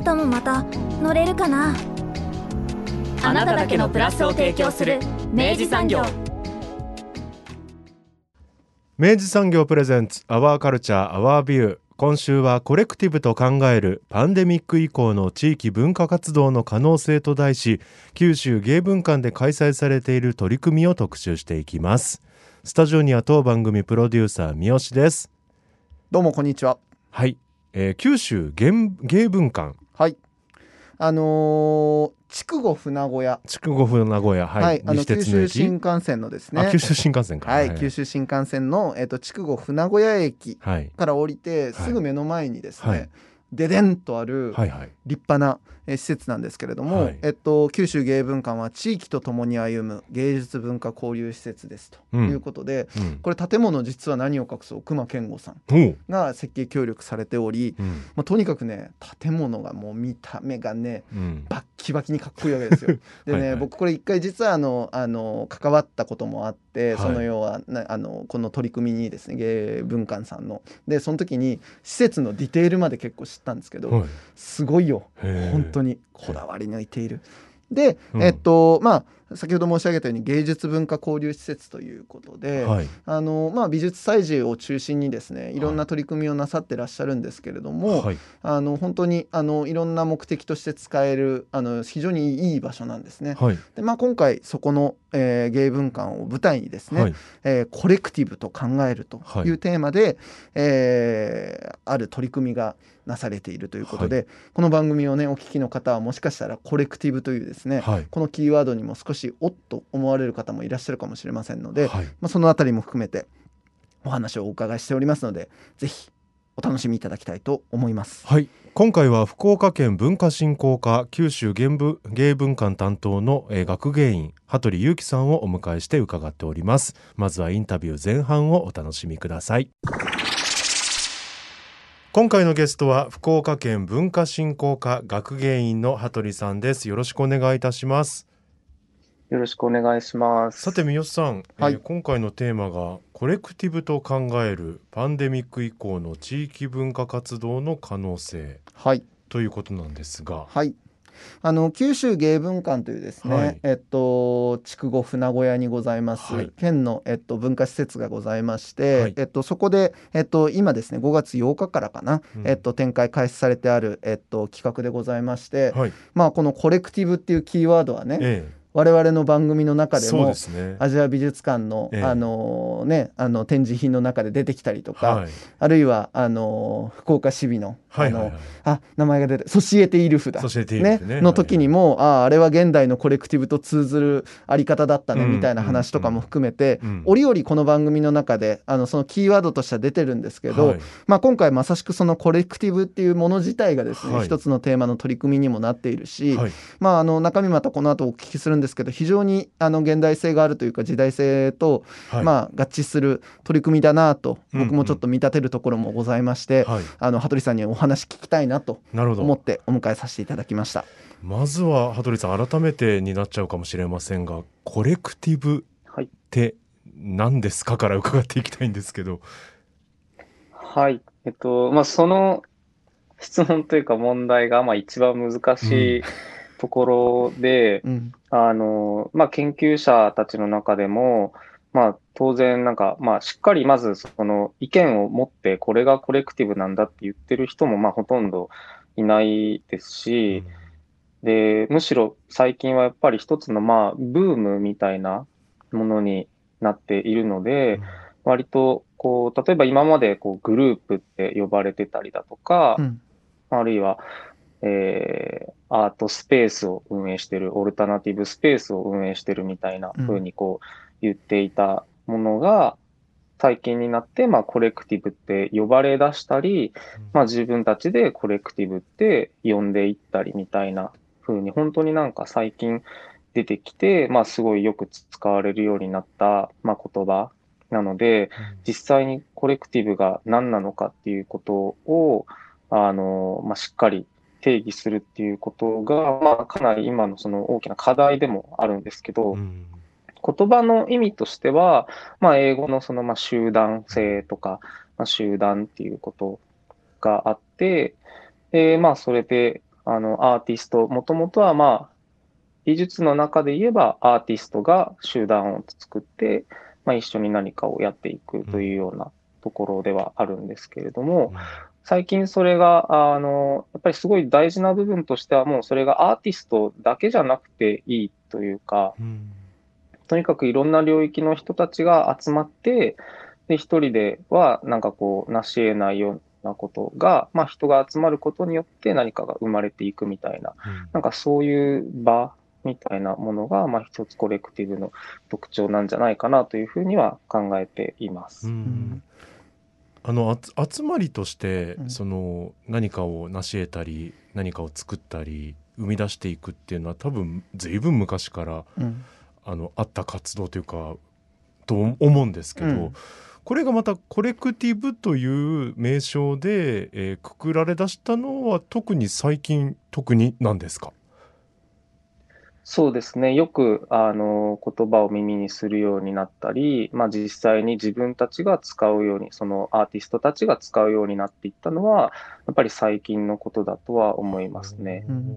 明日もまた乗れるかな？あなただけのプラスを提供する明治産業。明治産業プレゼンツアワーカルチャーアワービュー今週はコレクティブと考えるパンデミック以降の地域文化活動の可能性と題し九州芸文館で開催されている取り組みを特集していきます。スタジオには当番組プロデューサー三好です。どうもこんにちは。はい、えー九州芸芸文館はい。あのー、筑後船小屋。筑後船名古屋はい、はい、あの西九州新幹線のですね。あ九州新幹線か。はい、九州新幹線のえっ、と筑後船小屋駅はい。から降りてすぐ目の前にですね、はいででんとある立派な、えー施設なんですけれども、はい。えっと九州芸文館は地域とともに歩む芸術文化交流施設ですとうん。いうことで、うん。これ建物実は何を隠そう熊健吾さんが設計協力されており、うん。まあ、とにかくね建物がもう見た目がねうん。バッキバキにかっこいいわけですよ。でねはいはい。僕これ一回実はあのあの関わったこともあって、はい。その要はなあのこの取り組みにですね芸文館さんの。でその時に施設のディテールまで結構知ったんですけど、はい。すごいよ。本当にこだわり抜いている。で、うん。えっとまあ先ほど申し上げたように芸術文化交流施設ということで、はい。あのまあ、美術祭事を中心にですねい。ろんな取り組みをなさってらっしゃるんですけれども、はい。あの本当にあのいろんな目的として使えるあの非常にいい場所なんですね。はい。でまあ、今回そこの、えー芸文館を舞台にですね、はい。えーコレクティブと考えるとはい。いうテーマで、えーある取り組みがなされているということで、この番組をねお聞きの方はもしかしたらコレクティブというですね、はい。このキーワードにも少しおっと思われる方もいらっしゃるかもしれませんので、はい。まあ、そのあたりも含めてお話をお伺いしておりますのでぜひお楽しみいただきたいと思います。はい。今回は福岡県文化振興課九州芸文芸文館担当の、えー学芸員羽鳥裕樹さんをお迎えして伺っております。まずはインタビュー前半をお楽しみください。今回のゲストは福岡県文化振興課学芸員の羽鳥さんです。よろしくお願いいたしますよろしくお願いします。さて三好さん、はい。えー今回のテーマがコレクティブと考えるパンデミック以降の地域文化活動の可能性。はい。ということなんですが。はい。あの九州芸文館というですね、はい。えっと筑後船小屋にございます、はい。県のえっと文化施設がございまして、はい。えっとそこでえっと今ですね5月8日からかな、うん。えっと展開開始されてあるえっと企画でございまして、はい、まあこのコレクティブっていうキーワードはね、え我々の番組の中でも。アジア美術館の、ええ。あのねあの展示品の中で出てきたりとか、はい、あるいはあの福岡市美の、あのはい。あ名前が出てソシエテ・イルフだね。の時にも、あああれは現代のコレクティブと通ずるあり方だったねうん。みたいな話とかも含めて、うん。折々この番組の中であのそのキーワードとしては出てるんですけど、はい。まあ、今回まさしくそのコレクティブっていうもの自体がですね、はい。一つのテーマの取り組みにもなっているし、はい、まあ、あの中身またこの後お聞きするんですけど非常にあの現代性があるというか時代性と、はい、まあ、合致する取り組みだなとうんうん僕もちょっと見立てるところもございまして、はい、あの羽鳥さんにお話聞きたいなとなるほど。思ってお迎えさせていただきました。まずは羽鳥さん、改めてになっちゃうかもしれませんが、コレクティブはいって何ですかから伺っていきたいんですけど。はい。えっと、まあ、その質問というか問題が、まあ、一番難しいところで、うん。あの、まあ、研究者たちの中でも、まあ、当然、なんか、まあ、しっかりまず、その意見を持って、これがコレクティブなんだって言ってる人も、まあ、ほとんどいないですし、で、むしろ最近はやっぱり一つの、まあ、ブームみたいなものになっているので、割と、こう、例えば今まで、こう、グループって呼ばれてたりだとか、うん。あるいは、えーアートスペースを運営してる、オルタナティブスペースを運営してるみたいなうん風にこう言っていたものが、最近になって、まあ、コレクティブって呼ばれ出したり、まあ、自分たちでコレクティブって呼んでいったりみたいな風に、本当になんか最近出てきて、まあ、すごいよく使われるようになった、まあ、言葉なので、実際にコレクティブが何なのかっていうことを、あの、まあ、しっかり定義するっていうことが、まあ、かなり今のその大きな課題でもあるんですけど、うん。言葉の意味としては、まあ、英語のそのまあ集団性とか、まあ、集団っていうことがあって、でまあ、それであのアーティスト、もともとはまあ美術の中で言えばアーティストが集団を作って、まあ、一緒に何かをやっていくというようなところではあるんですけれども、最近それが、あの、やっぱりすごい大事な部分としては、もうそれがアーティストだけじゃなくていいというか、うん。とにかくいろんな領域の人たちが集まって、で、一人ではなんかこう、成し得ないようなことが、まあ人が集まることによって何かが生まれていくみたいな、なんかそういう場みたいなものが、まあ一つコレクティブの特徴なんじゃないかなというふうには考えています。うんあのあつ集まりとして、うん。その何かを成し得たり何かを作ったり生み出していくっていうのは多分随分昔からうん。あのあった活動というかと思うんですけど、うん。これがまたコレクティブという名称で、えーくくられ出したのは特に最近特になんですか？そうですね。よく、あの、言葉を耳にするようになったり、まあ実際に自分たちが使うように、そのアーティストたちが使うようになっていったのは、やっぱり最近のことだとは思いますね。うん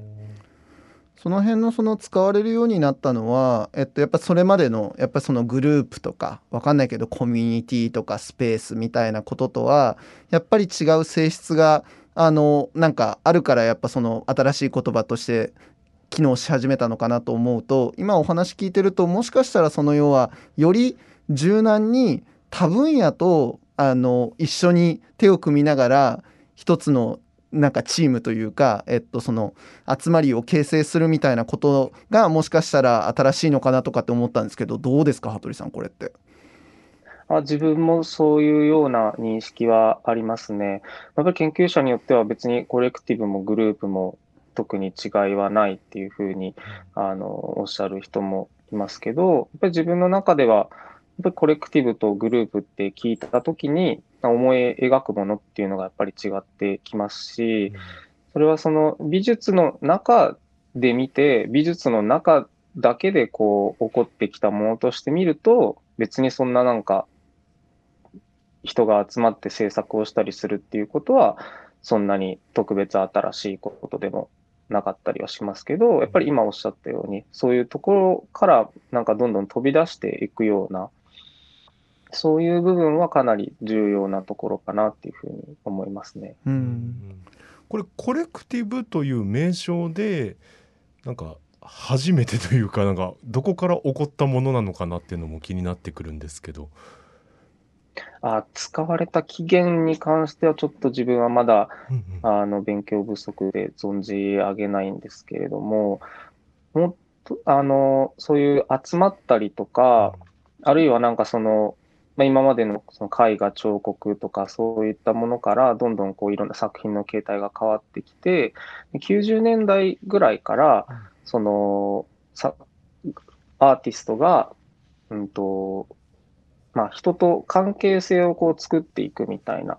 その辺のその使われるようになったのは、えっと、やっぱそれまでのやっぱそのグループとかわかんないけどコミュニティとかスペースみたいなこととはやっぱり違う性質があのなんかあるからやっぱその新しい言葉として機能し始めたのかなと思うと今お話聞いてるともしかしたらその要はより柔軟に多分野とあの一緒に手を組みながら一つのなんかチームというか、えっと、その集まりを形成するみたいなことがもしかしたら新しいのかなとかって思ったんですけどどうですか羽鳥さんこれって？あ自分もそういうような認識はありますね。やっぱり研究者によっては別にコレクティブもグループも特に違いはないっていうふうにあのおっしゃる人もいますけど、やっぱり自分の中では、やっぱりコレクティブとグループって聞いたときに思い描くものっていうのがやっぱり違ってきますし、それはその美術の中で見て、美術の中だけでこう起こってきたものとして見ると、別にそんななんか人が集まって制作をしたりするっていうことは、そんなに特別新しいことでもなかったりはしますけど、やっぱり今おっしゃったように、そういうところからなんかどんどん飛び出していくような、そういう部分はかなり重要なところかなっていうふうに思いますね。うんこれコレクティブという名称でなんか初めてというかなんかどこから起こったものなのかなっていうのも気になってくるんですけど。あ使われた起源に関してはちょっと自分はまだうんうん。あの勉強不足で存じ上げないんですけれども、もっとあのそういう集まったりとか、あるいはなんかその、まあ、今までのその絵画、彫刻とかそういったものからどんどんこういろんな作品の形態が変わってきて、で90年代ぐらいから、そのさアーティストが、うんとまあ、人と関係性をこう作っていくみたいな、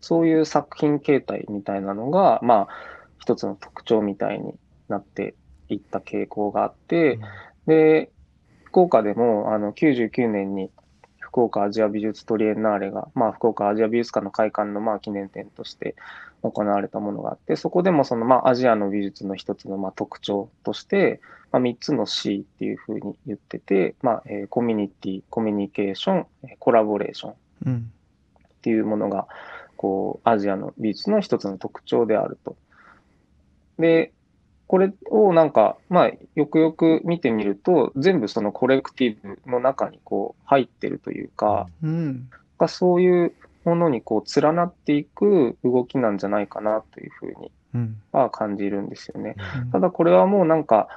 そういう作品形態みたいなのが、まあ、一つの特徴みたいになっていった傾向があって、で、福岡でも、あの、99年に福岡アジア美術トリエンナーレが、まあ、福岡アジア美術館の開館の、まあ、記念展として行われたものがあって、そこでもその、まあ、アジアの美術の一つの、まあ、特徴として、まあ、3つの C っていうふうに言ってて、まあ、えーコミュニティ、コミュニケーション、えーコラボレーションっうんていうものが、こう、アジアの美術の一つの特徴であると。で、これをなんか、まあ、よくよく見てみると、全部そのコレクティブの中にこう入ってるというか、うんがそういうものにこう連なっていく動きなんじゃないかなというふうにうん。は感じるんですよね。うん。ただこれはもうなんか、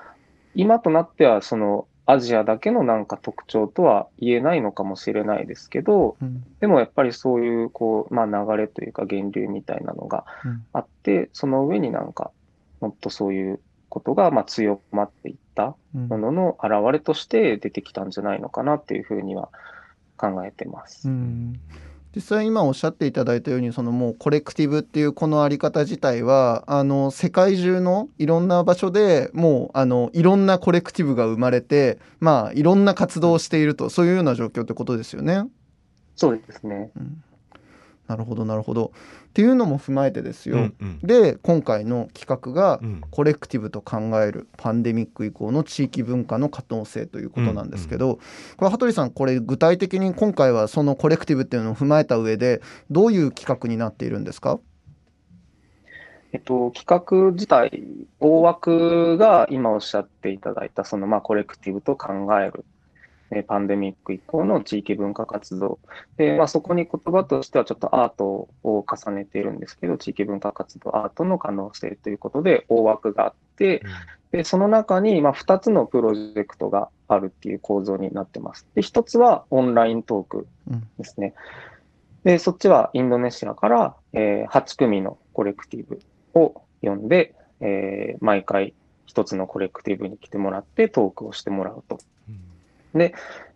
今となってはそのアジアだけのなんか特徴とは言えないのかもしれないですけど、うん。でもやっぱりそういうこう、まあ、流れというか源流みたいなのがうん。あって、その上になんかもっとそういうことがまあ強まっていったうん。ものの表れとして出てきたんじゃないのかなっていうふうには考えてます。うん実際今おっしゃっていただいたようにそのもうコレクティブっていうこのあり方自体はあの世界中のいろんな場所でもうあのいろんなコレクティブが生まれてまあいろんな活動をしているとそういうような状況ってことですよね。そうですね。うんなるほどなるほど。っていうのも踏まえてですよ。うんうん。で今回の企画がうん。コレクティブと考えるパンデミック以降の地域文化の可能性ということなんですけど、これ羽鳥さんこれ具体的に今回はそのコレクティブっていうのを踏まえた上でどういう企画になっているんですか？えっと、企画自体、大枠が今おっしゃっていただいた、そのまあコレクティブと考える、えパンデミック以降の地域文化活動。で、まあ、そこに言葉としてはちょっとアートを重ねているんですけど、地域文化活動、アートの可能性ということで大枠があって、で、その中にまあ2つのプロジェクトがあるっていう構造になってます。で、1つはオンライントークですね。で、そっちはインドネシアから、えー8組のコレクティブを呼んで、えー毎回一つのコレクティブに来てもらってトークをしてもらうと。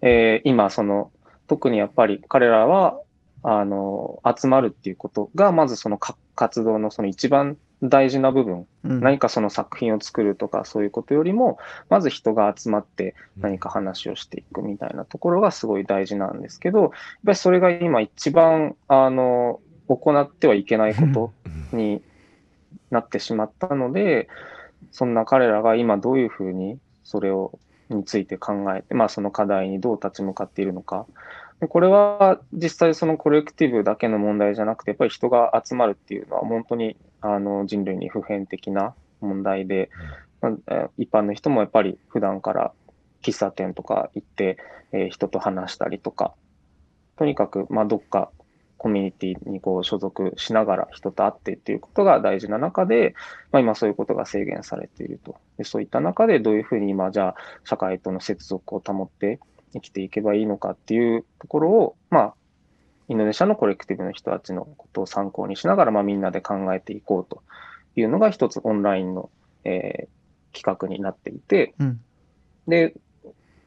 えー今、その、特にやっぱり彼らは、あの、集まるっていうことが、まずそのか活動のその一番大事な部分、うん。何かその作品を作るとかそういうことよりも、まず人が集まって何か話をしていくみたいなところがすごい大事なんですけど、やっぱりそれが今一番、あの、行ってはいけないことになってしまったので、そんな彼らが今どういうふうにそれを、について考えて、まあその課題にどう立ち向かっているのか。でこれは実際そのコレクティブだけの問題じゃなくて、やっぱり人が集まるっていうのは本当にあの人類に普遍的な問題で、ま一般の人もやっぱり普段から喫茶店とか行って、えー人と話したりとか、とにかくまあどっかコミュニティにこう所属しながら人と会ってっていうことが大事な中で、まあ、今そういうことが制限されていると。でそういった中でどういうふうに今じゃあ社会との接続を保って生きていけばいいのかっていうところを、まあ、インドネシアのコレクティブの人たちのことを参考にしながら、まあ、みんなで考えていこうというのが一つオンラインの、えー企画になっていて、うんで、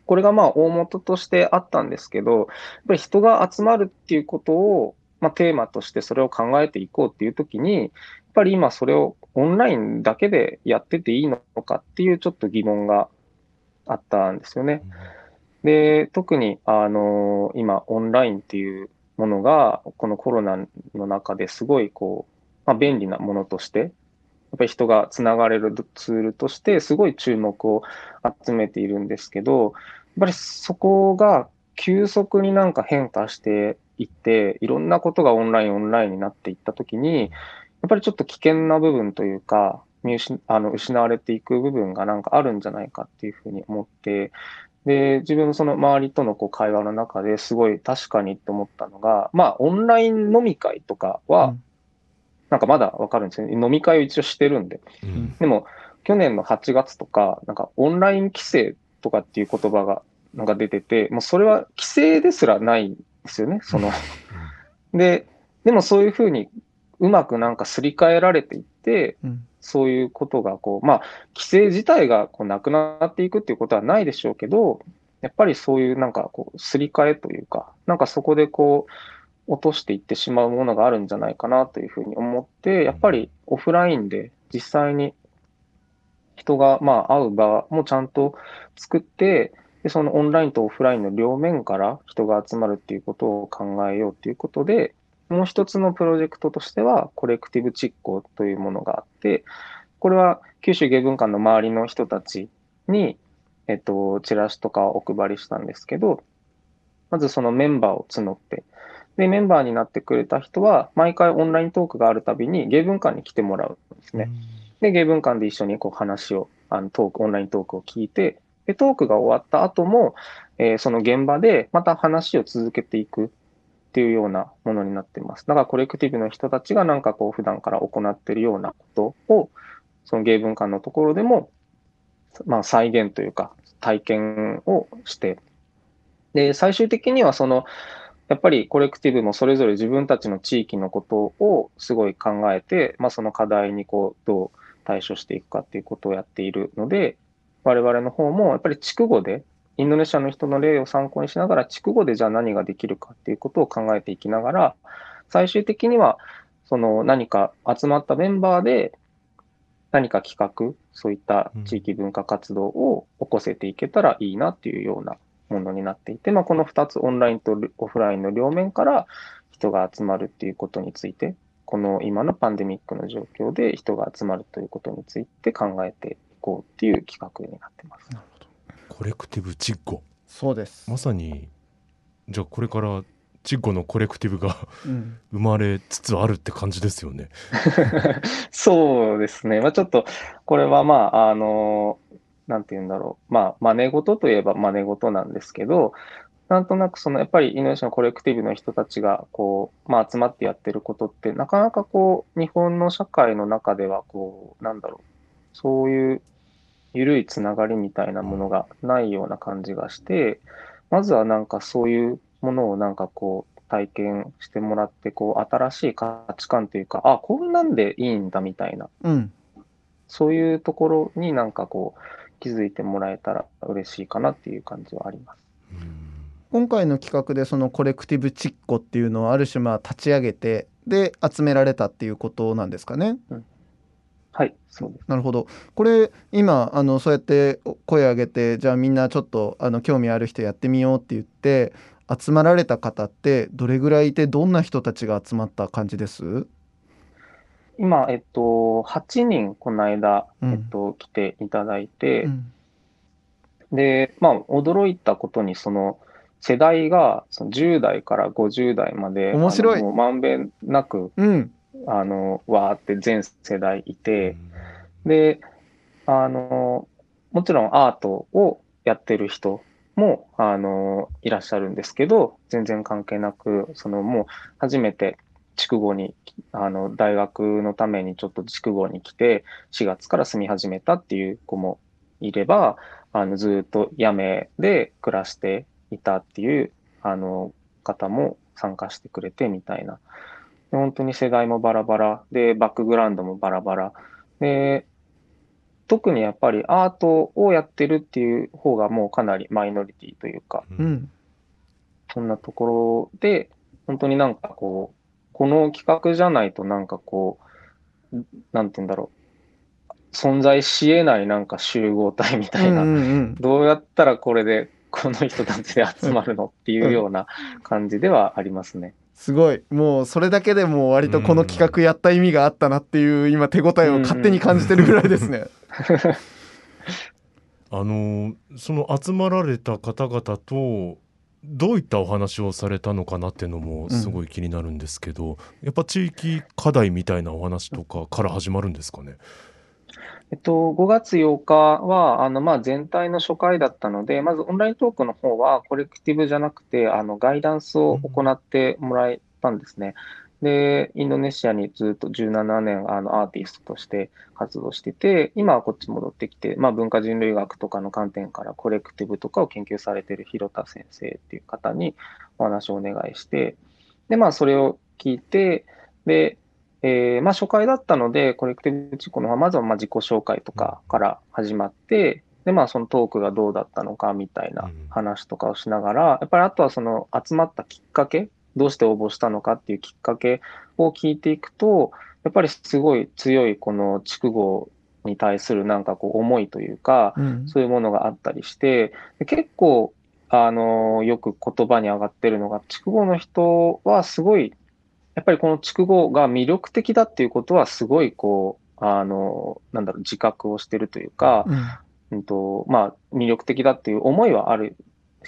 これがまあ大元としてあったんですけど、やっぱり人が集まるっていうことを、まあ、テーマとしてそれを考えていこうっていうときに、やっぱり今それをオンラインだけでやってていいのかっていうちょっと疑問があったんですよね。で、特に、あの、今、オンラインっていうものが、このコロナの中ですごい、こう、まあ、便利なものとして、やっぱり人がつながれるツールとして、すごい注目を集めているんですけど、やっぱりそこが急速になんか変化していって、いろんなことがオンライン、オンラインになっていったときに、やっぱりちょっと危険な部分というか、見失あの失われていく部分がなんかあるんじゃないかっていうふうに思って、で、自分のその周りとのこう会話の中ですごい確かにって思ったのが、まあ、オンライン飲み会とかはうん、なんかまだわかるんですよね。飲み会を一応してるんで。うんでも、去年の8月とか、なんかオンライン規制とかっていう言葉がなんか出てて、もうそれは規制ですらないんですよね。その、で、でもそういうふうにうまくなんかすり替えられていって、うん。そういうことがこう、まあ、規制自体がこうなくなっていくっていうことはないでしょうけど、やっぱりそういうなんかこう、すり替えというか、なんかそこでこう、落としていってしまうものがあるんじゃないかなというふうに思って、やっぱりオフラインで実際に人がまあ会う場もちゃんと作って、でそのオンラインとオフラインの両面から人が集まるっていうことを考えようということで、もう一つのプロジェクトとしては、コレクティブ実行というものがあって、これは九州芸文館の周りの人たちに、えっと、チラシとかをお配りしたんですけど、まずそのメンバーを募って、で、メンバーになってくれた人は、毎回オンライントークがあるたびに芸文館に来てもらうんですね。で、芸文館で一緒にこう話を、あのトーク、オンライントークを聞いて、で、トークが終わった後も、えーその現場でまた話を続けていくっていうようなものになってます。だからコレクティブの人たちがなんかこう普段から行っているようなことを、その芸文館のところでもまあ、再現というか、体験をして、で、最終的にはその、やっぱりコレクティブもそれぞれ自分たちの地域のことをすごい考えて、まあ、その課題にこうどう対処していくかっていうことをやっているので、我々の方もやっぱり筑後で、インドネシアの人の例を参考にしながら、筑後でじゃあ何ができるかっていうことを考えていきながら、最終的にはその何か集まったメンバーで何か企画、そういった地域文化活動を起こせていけたらいいなっていうようなものになっていて、まあ、この2つ、オンラインとオフラインの両面から人が集まるっていうことについて、この今のパンデミックの状況で人が集まるということについて考えていこうっていう企画になってます。コレクティブチッゴそうです。まさにじゃあこれからチッゴのコレクティブがうん。生まれつつあるって感じですよね。そうですね。まあ、ちょっと、これはまあ、あの、なんて言うんだろう。まあ、真似事といえば真似事なんですけど、なんとなくその、やっぱりイノベーションコレクティブの人たちが、こう、まあ、集まってやってることって、なかなかこう、日本の社会の中では、こう、なんだろう。そういう緩いつながりみたいなものがないような感じがして、まずはなんかそういうものをなんかこう体験してもらって、こう新しい価値観というか、あ、こんなんでいいんだみたいな、うん。そういうところになんかこう気づいてもらえたら嬉しいかなっていう感じはあります。今回の企画でそのコレクティブチッコっていうのをある種まあ立ち上げてで集められたっていうことなんですかね。はい、そうです。なるほど。これ今あのそうやって声上げてじゃあみんなちょっとあの興味ある人やってみようって言って集まられた方ってどれぐらいいてどんな人たちが集まった感じです？今、えっと、8人この間、うんえっと、来ていただいて、うんで、まあ、驚いたことに、その、世代がその10代から50代まで、面白いまんべんなく、うんあの、わーって全世代いて、で、あの、もちろんアートをやってる人も、あの、いらっしゃるんですけど、全然関係なく、そのもう初めて筑後に、あの、大学のためにちょっと筑後に来て、4月から住み始めたっていう子もいれば、あの、ずっと八女で暮らしていたっていう、あの、方も参加してくれてみたいな。で本当に世代もバラバラ。で、バックグラウンドもバラバラ。で、特にやっぱりアートをやってるっていう方がもうかなりマイノリティというか、うん。そんなところで、本当になんかこう、この企画じゃないとなんかこう、なんて言うんだろう、存在し得ないなんか集合体みたいな、うんうんうん。どうやったらこれでこの人たちで集まるのっていうような感じではありますね。すごい。もうそれだけでもう割とこの企画やった意味があったなっていう今手応えを勝手に感じてるぐらいですね。あのその集まられた方々とどういったお話をされたのかなっていうのもすごい気になるん。ですけど、やっぱ地域課題みたいなお話とかから始まるん。ですかね。えっと、5月8日は、あの、まあ、全体の初回だったので、まずオンライントークの方は、コレクティブじゃなくて、あの、ガイダンスを行ってもらえたんですね。で、インドネシアにずっと17年、あの、アーティストとして活動してて、今はこっち戻ってきて、まあ、文化人類学とかの観点から、コレクティブとかを研究されている広田先生っていう方にお話をお願いして、で、まあ、それを聞いて、で、えーまあ、初回だったので、コレクティブチコの方は、まずはまあ自己紹介とかから始まって、で、まあ、そのトークがどうだったのかみたいな話とかをしながら、やっぱりあとはその集まったきっかけ、どうして応募したのかっていうきっかけを聞いていくと、やっぱりすごい強いこの筑後に対するなんかこう思いというか、うん。そういうものがあったりして、で結構、あのよく言葉に上がってるのが、筑後の人はすごい、やっぱりこの筑後が魅力的だっていうことは、すごいこう、あのなんだろう、自覚をしてるというか、うん。うんとまあ、魅力的だっていう思いはある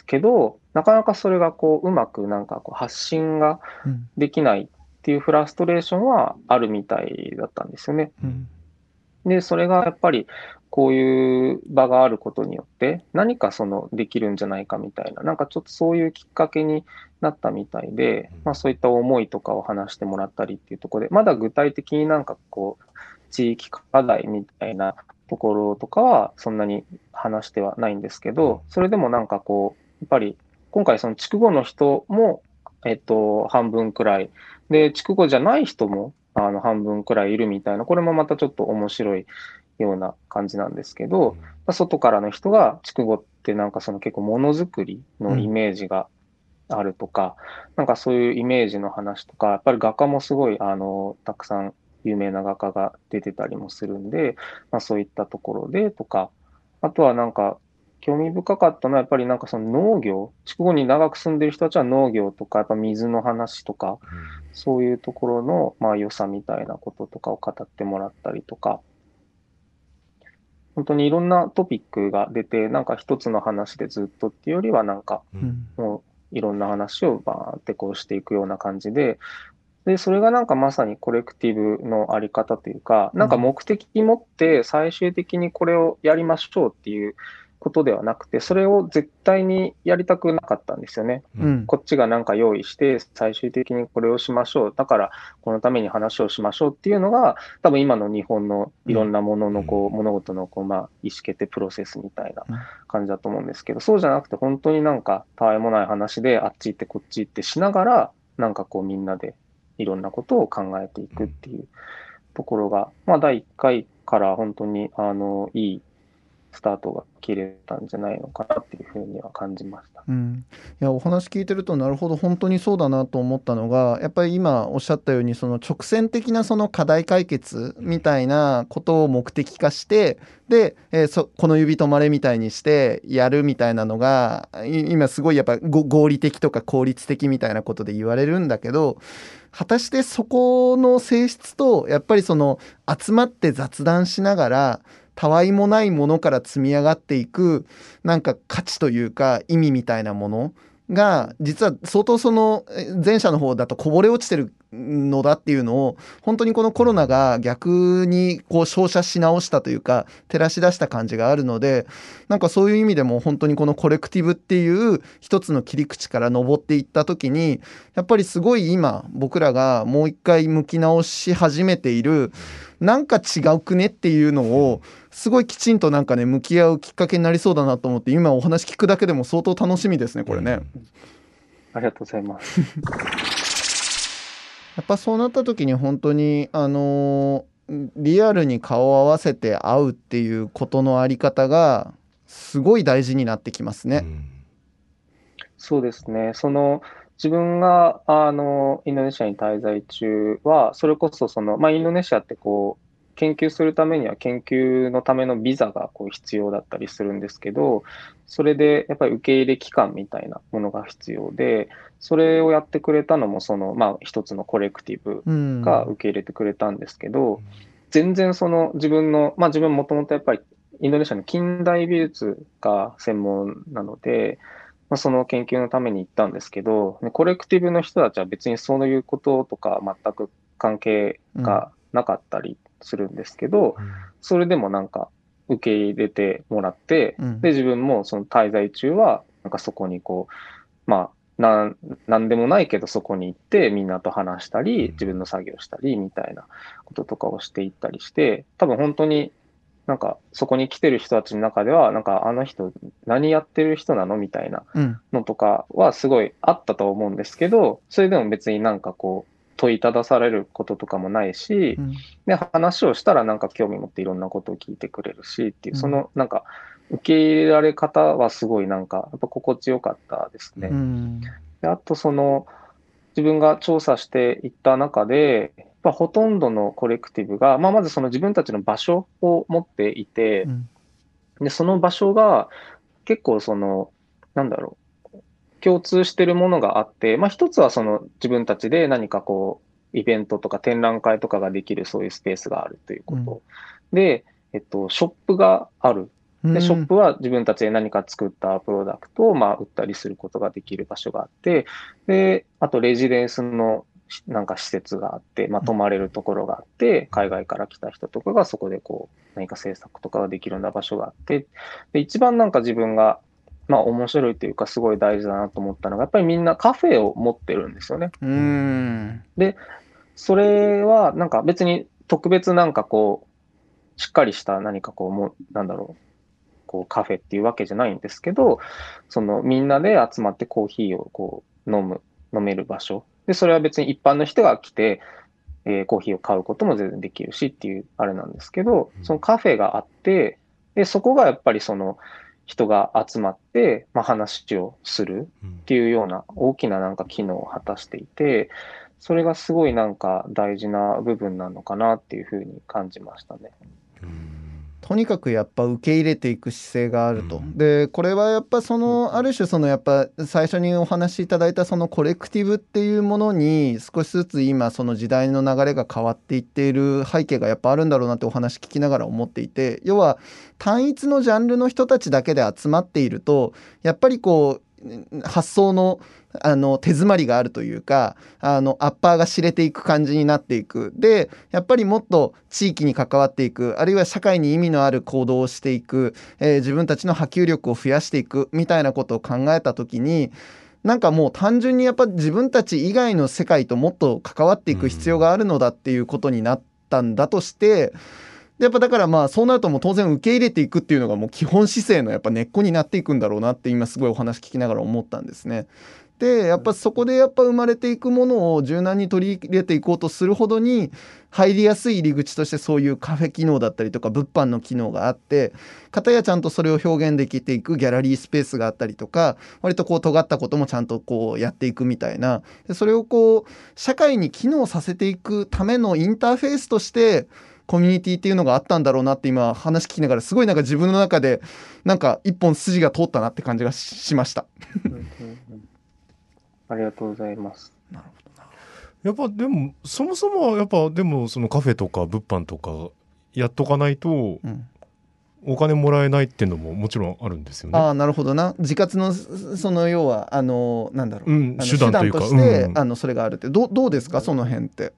けど、なかなかそれがこううまくなんかこう発信がうん。できないっていうフラストレーションはあるみたいだったんですよね。うんで、それがやっぱりこういう場があることによって何かそのできるんじゃないかみたいな、なんかちょっとそういうきっかけになったみたいで、まあそういった思いとかを話してもらったりっていうところで、まだ具体的になんかこう地域課題みたいなところとかはそんなに話してはないんですけど、それでもなんかこう、やっぱり今回その筑後の人も、えっと、半分くらい、で、筑後じゃない人もあの半分くらいいるみたいな、これもまたちょっと面白いような感じなんですけど、まあ、外からの人が筑後ってなんかその結構ものづくりのイメージがあるとか、うん、なんかそういうイメージの話とか、やっぱり画家もすごいあのたくさん有名な画家が出てたりもするんで、まあ、そういったところでとか、あとはなんか興味深かったのは、やっぱりなんかその農業、筑後に長く住んでる人たちは農業とか、やっぱ水の話とか、そういうところのまあ良さみたいなこととかを語ってもらったりとか、本当にいろんなトピックが出て、なんか一つの話でずっとっていうよりは、なんか、もういろんな話をバーってこうしていくような感じで、で、それがなんかまさにコレクティブのあり方というか、なんか目的持って最終的にこれをやりましょうっていうことではなくて、それを絶対にやりたくなかったんですよね。うん、こっちがなんか用意して、最終的にこれをしましょう。だから、このために話をしましょうっていうのが、多分今の日本のいろんなもののこう、うん、物事のこう、まあ、意思決定プロセスみたいな感じだと思うんですけど、そうじゃなくて本当になんか、たわいもない話で、あっち行ってこっち行ってしながら、なんかこうみんなでいろんなことを考えていくっていうところが、まあ、第1回から本当にあのいいスタートが切れたんじゃないのかなっていうふうには感じました。うん、いやお話聞いてるとなるほど本当にそうだなと思ったのがやっぱり今おっしゃったようにその直線的なその課題解決みたいなことを目的化してで、えー、そこの指止まれみたいにしてやるみたいなのが今すごいやっぱ合理的とか効率的みたいなことで言われるんだけど果たしてそこの性質とやっぱりその集まって雑談しながらたわいもないものから積み上がっていくなんか価値というか意味みたいなものが実は相当その前者の方だとこぼれ落ちてるのだっていうのを本当にこのコロナが逆にこう照射し直したというか照らし出した感じがあるのでなんかそういう意味でも本当にこのコレクティブっていう一つの切り口から登っていった時にやっぱりすごい今僕らがもう一回向き直し始めているなんか違うくねっていうのをすごいきちんとなんかね向き合うきっかけになりそうだなと思って今お話聞くだけでも相当楽しみですねこれね。ありがとうございます。やっぱそうなった時に本当にあのリアルに顔を合わせて会うっていうことのあり方がすごい大事になってきますね。うん、そうですね。その自分があのインドネシアに滞在中は、それこそその、まあ、インドネシアってこう研究するためには研究のためのビザがこう必要だったりするんですけど、それでやっぱり受け入れ期間みたいなものが必要で、それをやってくれたのもその、まあ、一つのコレクティブが受け入れてくれたんですけど、うん、全然その自分の、まあ、自分もともとやっぱりインドネシアの近代美術が専門なので、まあ、その研究のために行ったんですけど、コレクティブの人たちは別にそういうこととか全く関係がなかったりするんですけど、うん、それでもなんか受け入れてもらって、うん、で、自分もその滞在中は、なんかそこにこう、まあ、なん、なんでもないけどそこに行ってみんなと話したり、自分の作業したりみたいなこととかをしていったりして、多分本当になんかそこに来てる人たちの中では、なんかあの人何やってる人なの？みたいなのとかはすごいあったと思うんですけど、それでも別になんかこう問いただされることとかもないし、で話をしたらなんか興味持っていろんなことを聞いてくれるしっていう、そのなんか受け入れられ方はすごいなんかやっぱ心地よかったですね。であとその自分が調査していった中で、まあ、ほとんどのコレクティブが、まあ、まずその自分たちの場所を持っていて、うん、でその場所が結構その、なんだろう、共通してるものがあって、まあ、一つはその自分たちで何かこう、イベントとか展覧会とかができるそういうスペースがあるということ。うん、で、えっと、ショップがある。で、ショップは自分たちで何か作ったプロダクトを、まあ、売ったりすることができる場所があって、で、あと、レジデンスのなんか施設があって、まあ、泊まれるところがあって、海外から来た人とかがそこでこう、何か制作とかができるような場所があって、で、一番なんか自分が、まあ面白いというかすごい大事だなと思ったのが、やっぱりみんなカフェを持ってるんですよね。うんで、それはなんか別に特別なんかこう、しっかりした何かこう、もう、なんだろう、こうカフェっていうわけじゃないんですけど、そのみんなで集まってコーヒーをこう飲む、飲める場所。で、それは別に一般の人が来て、えーコーヒーを買うことも全然できるしっていうあれなんですけど、そのカフェがあって、で、そこがやっぱりその人が集まって、まあ、話をするっていうような大きななんか機能を果たしていて、それがすごいなんか大事な部分なのかなっていうふうに感じましたね。とにかくやっぱ受け入れていく姿勢があると、うん。でこれはやっぱそのある種そのやっぱ最初にお話しいただいたそのコレクティブっていうものに少しずつ今その時代の流れが変わっていっている背景がやっぱあるんだろうなってお話聞きながら思っていて要は単一のジャンルの人たちだけで集まっているとやっぱりこう発想のあの手詰まりがあるというかあのアッパーが知れていく感じになっていく。でやっぱりもっと地域に関わっていくあるいは社会に意味のある行動をしていく、えー自分たちの波及力を増やしていくみたいなことを考えた時になんかもう単純にやっぱ自分たち以外の世界ともっと関わっていく必要があるのだっていうことになったんだとして、でやっぱだからまあそうなるともう当然受け入れていくっていうのがもう基本姿勢のやっぱ根っこになっていくんだろうなって今すごいお話聞きながら思ったんですね。でやっぱそこでやっぱ生まれていくものを柔軟に取り入れていこうとするほどに入りやすい入り口としてそういうカフェ機能だったりとか物販の機能があって片やちゃんとそれを表現できていくギャラリースペースがあったりとか割とこう尖ったこともちゃんとこうやっていくみたいなでそれをこう社会に機能させていくためのインターフェースとしてコミュニティっていうのがあったんだろうなって今話聞きながらすごいなんか自分の中でなんか一本筋が通ったなって感じがししました。うんうんうんありがとうございます。やっぱでもそもそもはやっぱでもそのカフェとか物販とかやっとかないとうんお金もらえないっていうのももちろんあるんですよね。ああなるほどな自活のそその要はあのなんだろう、うん手段というか手段として、うんあのそれがあるってどうどうですか？その辺って。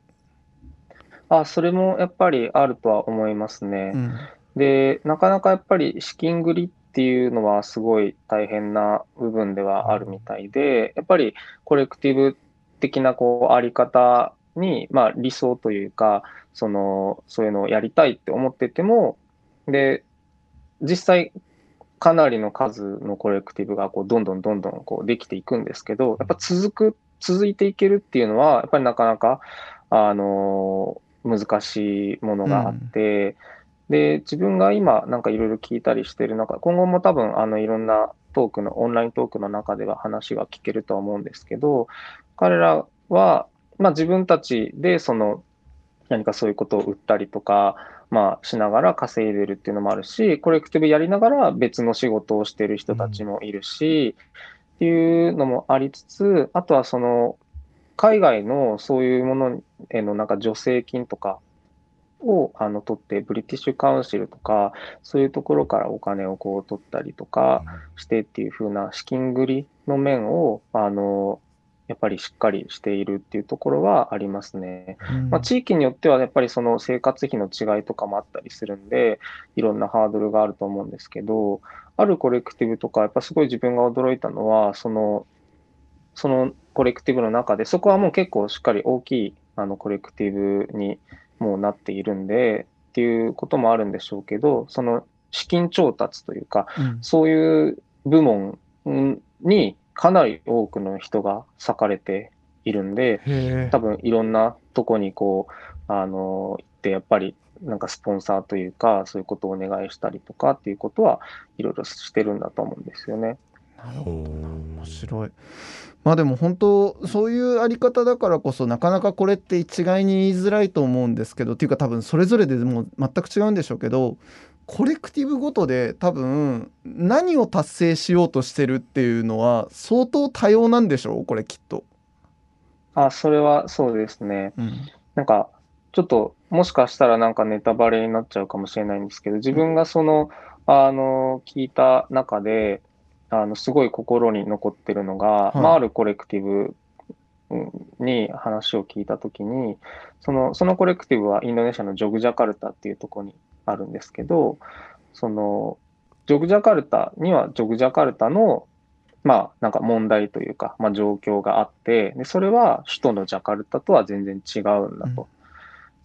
あ、それもやっぱりあるとは思いますね。うんで、なかなかやっぱり資金繰りっていうのはすごい大変な部分ではあるみたいで、やっぱりコレクティブ的なこうあり方に、まあ理想というか、その、そういうのをやりたいって思ってても、で、実際かなりの数のコレクティブがこうどんどんどんどんこうできていくんですけど、やっぱ続く、続いていけるっていうのは、やっぱりなかなか、あの、難しいものがあって、で、自分が今なんかいろいろ聞いたりしてる中、今後も多分あのいろんなトークの、オンライントークの中では話が聞けるとは思うんですけど、彼らは、まあ自分たちでその何かそういうことを売ったりとか、まあしながら稼いでるっていうのもあるし、コレクティブやりながら別の仕事をしてる人たちもいるし、っていうのもありつつ、あとはその海外のそういうものへのなんか助成金とかをあの取って、ブリティッシュカウンシルとか、そういうところからお金をこう取ったりとかしてっていう風な資金繰りの面を、あの、やっぱりしっかりしているっていうところはありますね。まあ、地域によってはやっぱりその生活費の違いとかもあったりするんで、いろんなハードルがあると思うんですけど、あるコレクティブとか、やっぱすごい自分が驚いたのは、その、そのコレクティブの中で、そこはもう結構しっかり大きいあのコレクティブにもうなっているんで、っていうこともあるんでしょうけど、その資金調達というか、うんそういう部門にかなり多くの人が割かれているんで、へ多分いろんなとこにこう、あの、行ってやっぱりなんかスポンサーというか、そういうことをお願いしたりとかっていうことはいろいろしてるんだと思うんですよね。え。ほ面白い。まあでも本当そういうあり方だからこそなかなかこれって一概に言いづらいと思うんですけどっていうか多分それぞれでもう全く違うんでしょうけどコレクティブごとで多分何を達成しようとしてるっていうのは相当多様なんでしょう？これきっと。あ、それはそうですね。うんなんか、ちょっと、もしかしたらなんかネタバレになっちゃうかもしれないんですけど、自分がその、あの、聞いた中で、あの、すごい心に残ってるのが、いまあ、あるコレクティブうんに話を聞いたときに、その、そのコレクティブはインドネシアのジョグジャカルタっていうところにあるんですけど、その、ジョグジャカルタにはジョグジャカルタのまあ、なんか問題というか、まあ、状況があって、で、それは首都のジャカルタとは全然違うんだと。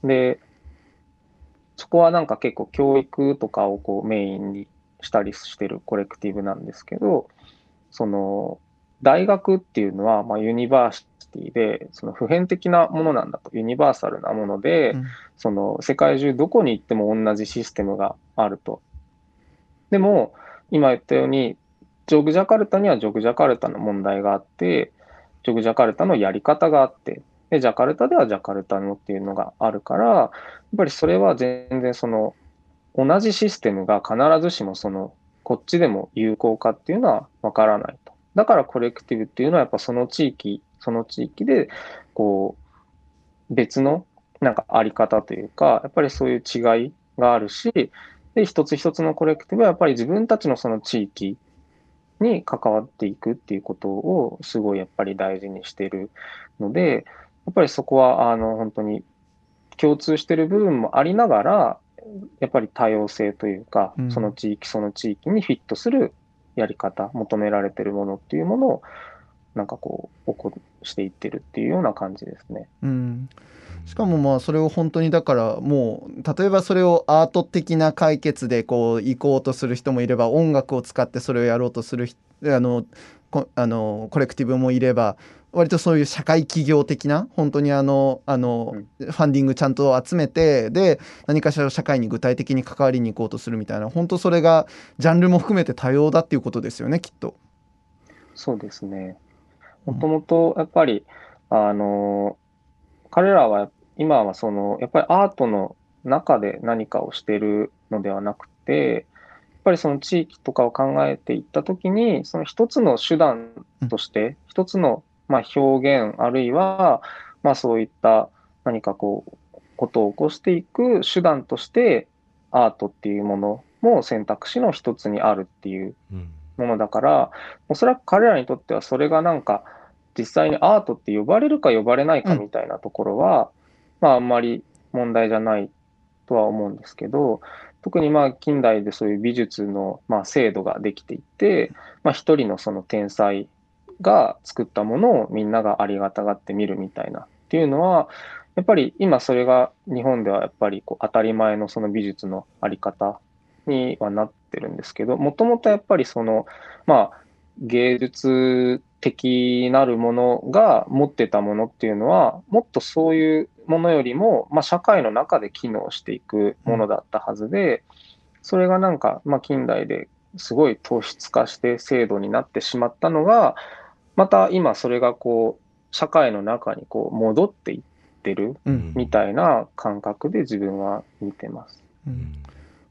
で、そこはなんか結構教育とかをこうメインにしたりしてるコレクティブなんですけど、その大学っていうのはまあ university でその普遍的なものなんだと、 universal なもので、うんその世界中どこに行っても同じシステムがあると。でも、今言ったように、ジョグジャカルタにはジョグジャカルタの問題があって、ジョグジャカルタのやり方があって、で、ジャカルタではジャカルタのっていうのがあるから、やっぱりそれは全然その、同じシステムが必ずしもその、こっちでも有効かっていうのはわからないと。だからコレクティブっていうのはやっぱその地域、その地域で、こう、別のなんかあり方というか、やっぱりそういう違いがあるし、で、一つ一つのコレクティブはやっぱり自分たちのその地域に関わっていくっていうことをすごいやっぱり大事にしてるので、やっぱりそこはあの本当に共通してる部分もありながら、やっぱり多様性というかうん、その地域その地域にフィットするやり方、求められてるものっていうものをなんかこう、起こしていってるっていうような感じですね。うん、しかもまあそれを本当にだからもう例えばそれをアート的な解決でこう行こうとする人もいれば音楽を使ってそれをやろうとする人あのこあのコレクティブもいれば割とそういう社会企業的な本当にあのあの、ファンディングちゃんと集めてで何かしら社会に具体的に関わりに行こうとするみたいな本当それがジャンルも含めて多様だっていうことですよねきっと。そうですね。うんもともとやっぱり、あの、彼らは今はその、やっぱりアートの中で何かをしてるのではなくて、やっぱりその地域とかを考えていったときに、その一つの手段として、一つのまあ表現、あるいは、まあそういった何かこう、ことを起こしていく手段として、アートっていうものも選択肢の一つにあるっていううん。ものだから、おそらく彼らにとってはそれがなんか実際にアートって呼ばれるか呼ばれないかみたいなところは、まああんまり問題じゃないとは思うんですけど、特にまあ近代でそういう美術のまあ制度ができていて、まあ一人のその天才が作ったものをみんながありがたがって見るみたいなっていうのは、やっぱり今それが日本ではやっぱりこう当たり前のその美術のあり方にはなってるんですけど、もともとやっぱりその、まあ、芸術的なるものが持ってたものっていうのは、もっとそういうものよりも、まあ、社会の中で機能していくものだったはずで、それがなんか、まあ、近代ですごい突出化して制度になってしまったのが、また今それがこう、社会の中にこう戻っていってるうん。みたいな感覚で自分は見てます。うん。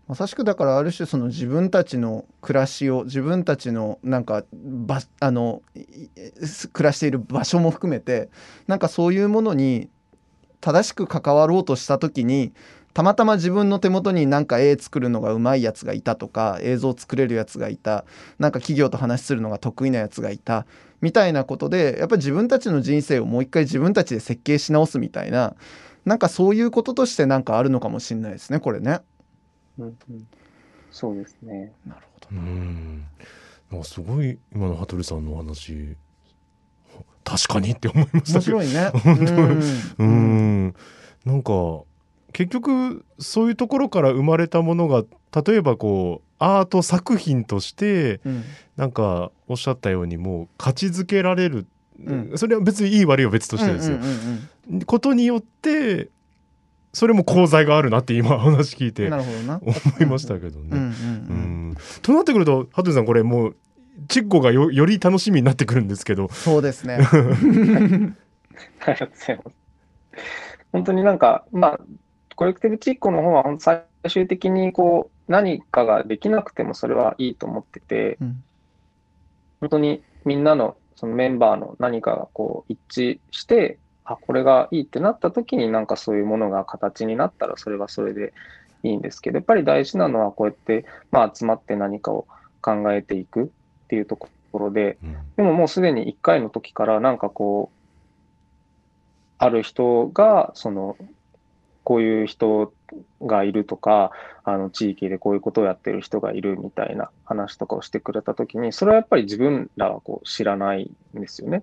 まさしくだからある種その自分たちの暮らしを自分たちのなんかばあの暮らしている場所も含めてなんかそういうものに正しく関わろうとした時にたまたま自分の手元になんか絵作るのがうまいやつがいたとか映像作れるやつがいたなんか企業と話するのが得意なやつがいたみたいなことでやっぱり自分たちの人生をもう一回自分たちで設計し直すみたいななんかそういうこととしてなんかあるのかもしれないですねこれね。うんうん、そうですね。なるほど。うん。なんかすごい今の羽鳥さんのお話確かにって思いました面けど。白いね。ううん。ん。なんか結局そういうところから生まれたものが例えばこうアート作品としてうんなんかおっしゃったようにもう価値づけられる、うんそれは別にいい悪いは別としてですよ、うんうんことによってそれも功罪があるなって今話聞いうんてなるほどな。思いましたけどね。うんうんうんとなってくると羽鳥さんこれもうチッコがよより楽しみになってくるんですけどうん、そうですね。ありがとうございます。本当になんか、まあ、コレクティブチッコの方は本当最終的にこう何かができなくてもそれはいいと思ってて、うん。本当にみんなのそのメンバーの何かがこう一致して、あ、これがいいってなった時になんかそういうものが形になったらそれはそれでいいんですけど、やっぱり大事なのはこうやって、まあ、集まって何かを考えていくっていうところで、うん。でももうすでに1回の時からなんかこう、ある人が、その、こういう人がいるとか、あの地域でこういうことをやってる人がいるみたいな話とかをしてくれた時に、それはやっぱり自分らはこう知らないんですよね。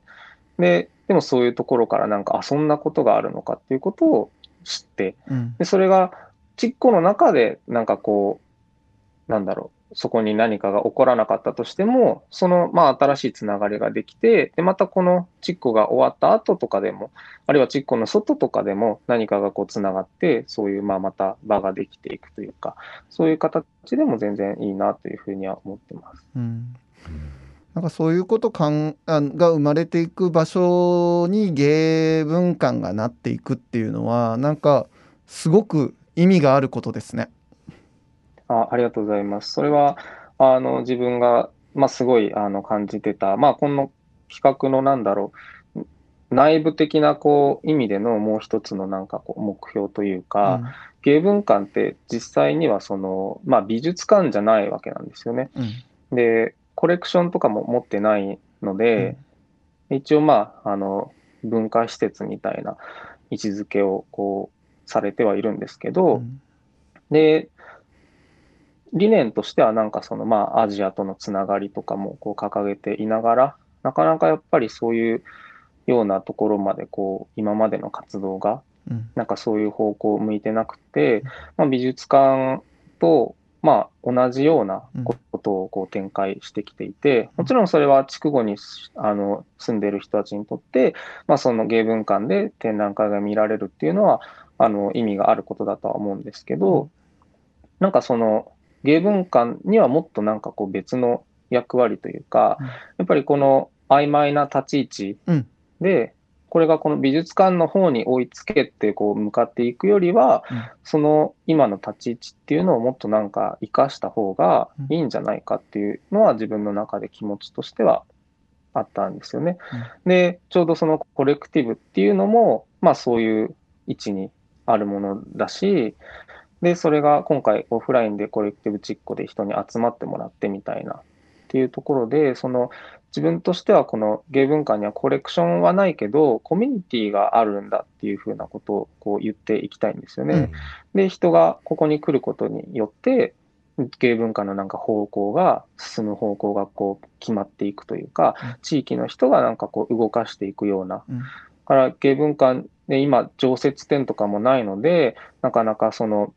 で、でもそういうところからなんか、あ、そんなことがあるのかっていうことを知って、うんで、それがチッコの中でなんかこう、なんだろう、そこに何かが起こらなかったとしても、その、まあ、新しいつながりができて、で、またこのチッコが終わった後とかでも、あるいはチッコの外とかでも何かがこうつながって、そういう、まあ、また場ができていくというか、そういう形でも全然いいなというふうには思ってます。うんなんかそういうことかんが生まれていく場所に芸文館がなっていくっていうのはなんかすごく意味があることですね。あありがとうございます。それはあの自分が、まあ、すごいあの感じてた、まあ、この企画のなんだろう内部的なこう意味でのもう一つのなんかこう目標というか、うん、芸文館って実際にはその、まあ、美術館じゃないわけなんですよね。うん、でコレクションとかも持ってないので、うん、一応まああの文化施設みたいな位置づけをこうされてはいるんですけど、で理念としてはなんかそのまあアジアとのつながりとかもこう掲げていながらなかなかやっぱりそういうようなところまでこう今までの活動がなんかそういう方向を向いてなくて、まあ、美術館とまあ同じようなことをこう展開してきていて、もちろんそれは筑後にあの住んでる人たちにとって、まあ、その芸文館で展覧会が見られるっていうのはあの意味があることだとは思うんですけど、なんかその芸文館にはもっとなんかこう別の役割というか、やっぱりこの曖昧な立ち位置で、これがこの美術館の方に追いつけてこう向かっていくよりは、その今の立ち位置っていうのをもっとなんか生かした方がいいんじゃないかっていうのは自分の中で気持ちとしてはあったんですよね。で、ちょうどそのコレクティブっていうのも、まあそういう位置にあるものだし、で、それが今回オフラインでコレクティブチッコで人に集まってもらってみたいなっていうところで、その自分としてはこの芸文館にはコレクションはないけど、コミュニティがあるんだっていうふうなことをこう言っていきたいんですよね。うん、で、人がここに来ることによって、芸文化のなんか方向が進む方向がこう決まっていくというか、地域の人がなんかこう動かしていくような。うん、から芸文館で今常設展とかもないので、なかなかその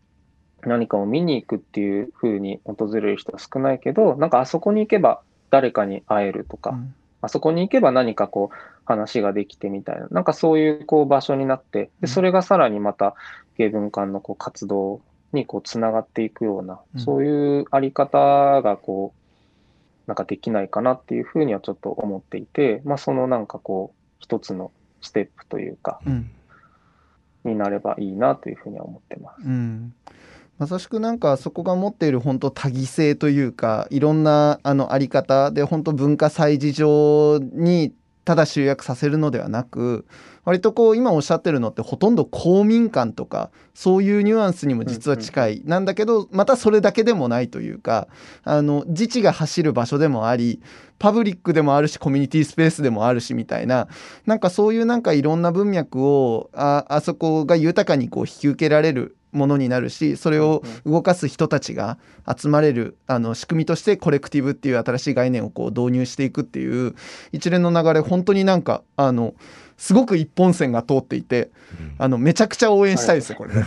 何かを見に行くっていうふうに訪れる人は少ないけど、なんかあそこに行けば誰かに会えるとか、うん、あそこに行けば何かこう話ができてみたいな、なんかそういうこう場所になって、でそれがさらにまた芸文館のこう活動にこうつながっていくような、そういうあり方がこう、なんかできないかなっていうふうにはちょっと思っていて、まあそのなんかこう、一つのステップというか、うん、になればいいなというふうには思ってます。うんまさしくなんかそこが持っている本当多義性というかいろんなあのあり方で本当文化祭事上にただ集約させるのではなく割とこう今おっしゃってるのってほとんど公民館とかそういうニュアンスにも実は近い、なんだけどまたそれだけでもないというかあの自治が走る場所でもありパブリックでもあるしコミュニティスペースでもあるしみたいななんかそういうなんかいろんな文脈をああそこが豊かにこう引き受けられるものになるしそれを動かす人たちが集まれるあの仕組みとしてコレクティブっていう新しい概念をこう導入していくっていう一連の流れ本当になんかあのすごく一本線が通っていて、あのめちゃくちゃ応援したいですよ、これ、ね。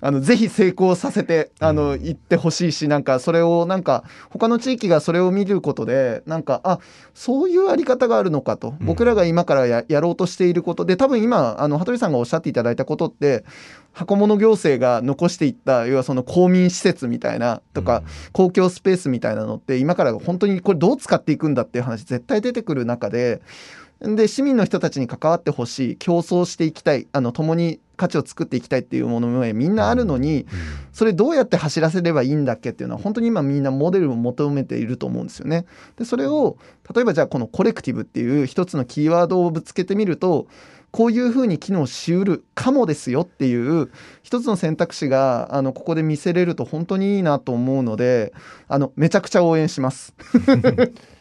あのぜひ成功させてあの行ってほしいし、なんかそれをなんか他の地域がそれを見ることで、なんかあそういうあり方があるのかと、僕らが今からややろうとしていることで、多分今あの羽鳥さんがおっしゃっていただいたことって、箱物行政が残していった要はその公民施設みたいなとか、公共スペースみたいなのって今から本当にこれどう使っていくんだっていう話絶対出てくる中でで市民の人たちに関わってほしい競争していきたいあの共に価値を作っていきたいっていうものもみんなあるのに、それどうやって走らせればいいんだっけっていうのは本当に今みんなモデルを求めていると思うんですよね。でそれを例えばじゃあこのコレクティブっていう一つのキーワードをぶつけてみるとこういうふうに機能しうるかもですよっていう一つの選択肢があのここで見せれると本当にいいなと思うのであのめちゃくちゃ応援します。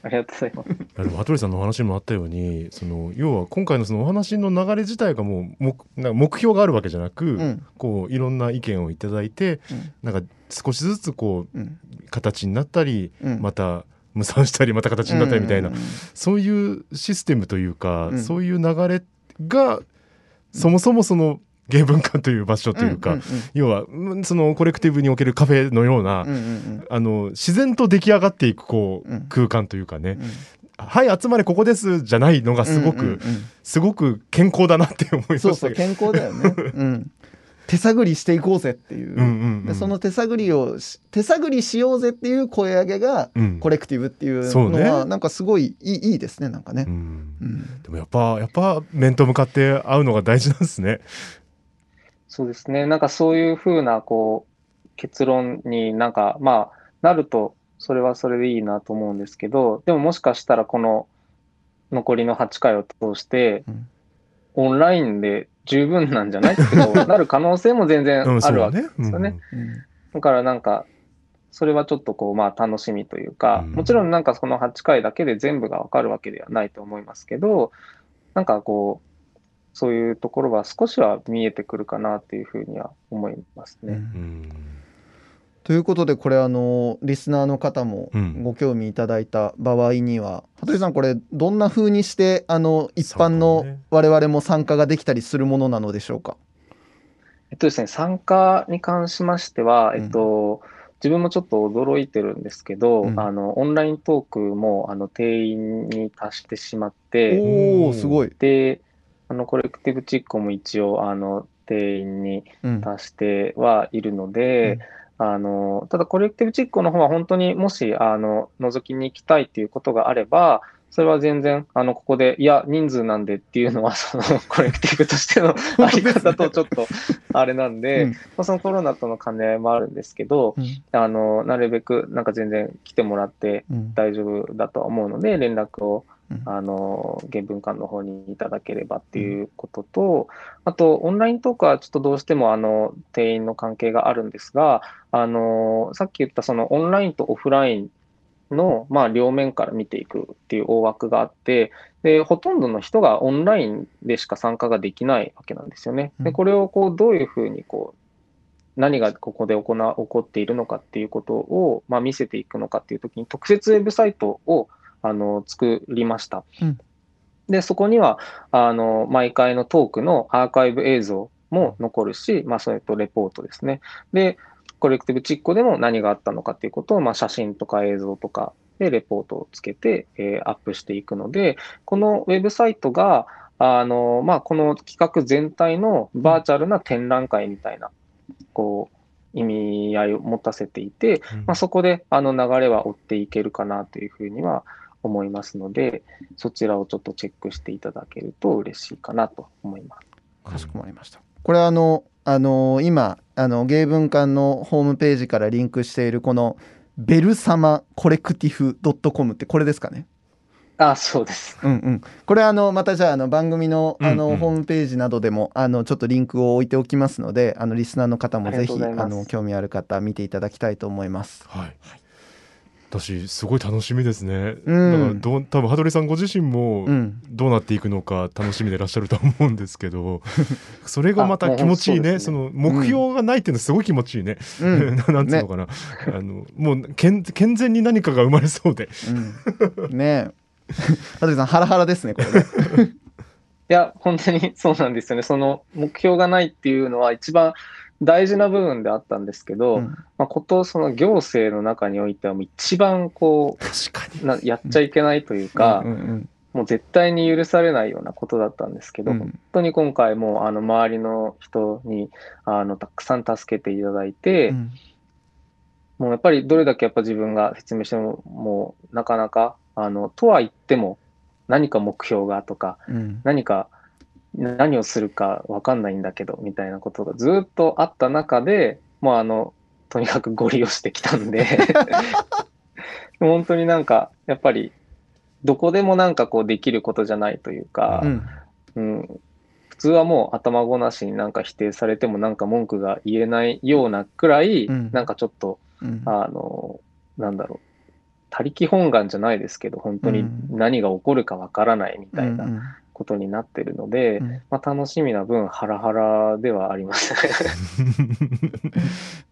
ありがとうございます。でも羽鳥さんのお話にもあったようにその要は今回のそのお話の流れ自体がもう目なんか目標があるわけじゃなく、うん、こういろんな意見をいただいて、うん、なんか少しずつこう、うん、形になったり、また無産したりまた形になったりみたいな、そういうシステムというか、そういう流れがそもそもその芸文館という場所というか、んん要はうんそのコレクティブにおけるカフェのような、うんうんうん。あの自然と出来上がっていくこう、うん空間というかね、うんはい集まれここですじゃないのがすごく、うんうんうんすごく健康だなって思いましたそうそう健康だよね、うん、手探りしていこうぜっていう,、うんうんうん。でその手探りをし手探りしようぜっていう声上げがうん。コレクティブっていうそうね。のはなんかすごいいいいいですねなんかね。う、ん。うん。でもやっぱやっぱ面と向かって会うのが大事なんですね。そうですね。なんかそういうふうな、こう、結論になんか、まあ、なると、それはそれでいいなと思うんですけど、でももしかしたらこの残りの8回を通してうん、オンラインで十分なんじゃないってこうなる可能性も全然うん、あるわけ。ですよね。だからなんか、それはちょっとこう、まあ楽しみというか、うんもちろんなんかその8回だけで全部がわかるわけではないと思いますけど、なんかこう、そういうところは少しは見えてくるかなっていうふうには思いますね。うんということでこれあのリスナーの方もうん。ご興味いただいた場合には、羽鳥さんこれどんな風にしてあの一般のね。我々も参加ができたりするものなのでしょうか？えっとですね、参加に関しましては、うん。えっと、自分もちょっと驚いてるんですけど、うん。あの、オンライントークも、あの、定員に達してしまって、おおすごい。で、あの、コレクティブチックも一応、あの、定員にうん。達してはいるので、あの、ただコレクティブチックの方は本当にもし、あの、覗きに行きたいっていうことがあれば、それは全然、あの、ここで、いや、人数なんでっていうのは、その、コレクティブとしてのあり方とちょっと、あれなんで、うん。まあ、そのコロナとの兼ね合いもあるんですけど、うん。あの、なるべく、なんか全然来てもらってうん。大丈夫だとは思うので、連絡をうんあの、原文館の方にいただければっていうことと、あと、オンライントークはちょっとどうしても、あの、定員の関係があるんですが、あの、さっき言ったそのオンラインとオフラインの、まあ、両面から見ていくっていう大枠があって、で、ほとんどの人がオンラインでしか参加ができないわけなんですよね。で、うん。これをこう、どういうふうにこう、何がここで行う起こっているのかっていうことを、まあ、見せていくのかっていうときに、特設ウェブサイトをあの作りました。うんで、そこには、あの、毎回のトークのアーカイブ映像も残るし、まあ、それとレポートですね。で、コレクティブチッコでも何があったのかっていうことを、まあ、写真とか映像とかでレポートをつけて、えーアップしていくので、このウェブサイトが、あの、まあ、この企画全体のバーチャルな展覧会みたいな、こう、意味合いを持たせていて、まあ、そこであの流れは追っていけるかなというふうには思いますので、そちらをちょっとチェックしていただけると嬉しいかなと思います。かしこまりました。これあのあの今あの芸文館のホームページからリンクしているこのベルサマコレクティフ .com ってこれですかね？あ、そうです。うんうん。これあのまたじゃああの番組のあの、うんうんホームページなどでもあのちょっとリンクを置いておきますので、あのリスナーの方もぜひあの興味ある方見ていただきたいと思います。はい。私すごい楽しみですね。うんだからどう多分羽鳥さんご自身もうん。どうなっていくのか楽しみでいらっしゃると思うんですけど、それがまた気持ちいいね。あその目標がないっていうのはすごい気持ちいいね。うん。なんつうのかな、あのもう健健全に何かが生まれそうで。うん、ねえ。羽鳥さんハラハラですねこれね。いや、本当にそうなんですよね。その目標がないっていうのは一番大事な部分であったんですけど、うん。まあ、ことその行政の中においてはもう一番こうなやっちゃいけないというか、うんうんもう絶対に許されないようなことだったんですけど、うん。本当に今回もあの周りの人にあのたくさん助けていただいて、うん。もうやっぱりどれだけやっぱ自分が説明してももうなかなかあのとは言っても何か目標がとかうん。何か何をするか分かんないんだけどみたいなことがずっとあった中でもうあのとにかくご利用してきたんで 本当になんかやっぱりどこでもなんかこうできることじゃないというか、うん。うん、普通はもう頭ごなしになんか否定されてもなんか文句が言えないようなくらい、うん。なんかちょっとうん。あのなんだろう。他力本願じゃないですけど本当にうん。何が起こるかわからないみたいな、うんことになってるので、うん。まあ、楽しみな分ハラハラではあります。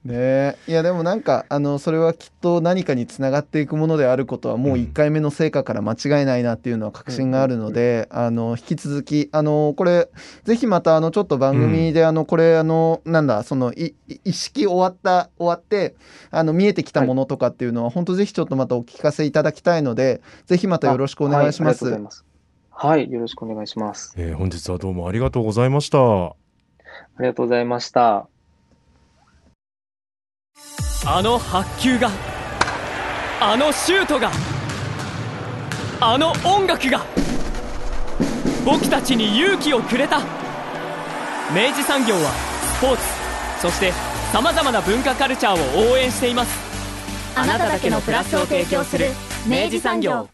ね。えいやでもなんかあのそれはきっと何かにつながっていくものであることはもううん。1回目の成果から間違いないなっていうのは確信があるので、あの引き続きあのこれぜひまたあのちょっと番組であのこれあのなんだそのいい意識終わった終わってあの見えてきたものとかっていうのは本当ぜひちょっとまたお聞かせいただきたいのでぜひまたよろしくお願いします。はい、よろしくお願いします。えー本日はどうもありがとうございました。ありがとうございました。あの白球があのシュートがあの音楽が僕たちに勇気をくれた明治産業はスポーツそしてさまざまな文化カルチャーを応援していますあなただけのプラスを提供する明治産業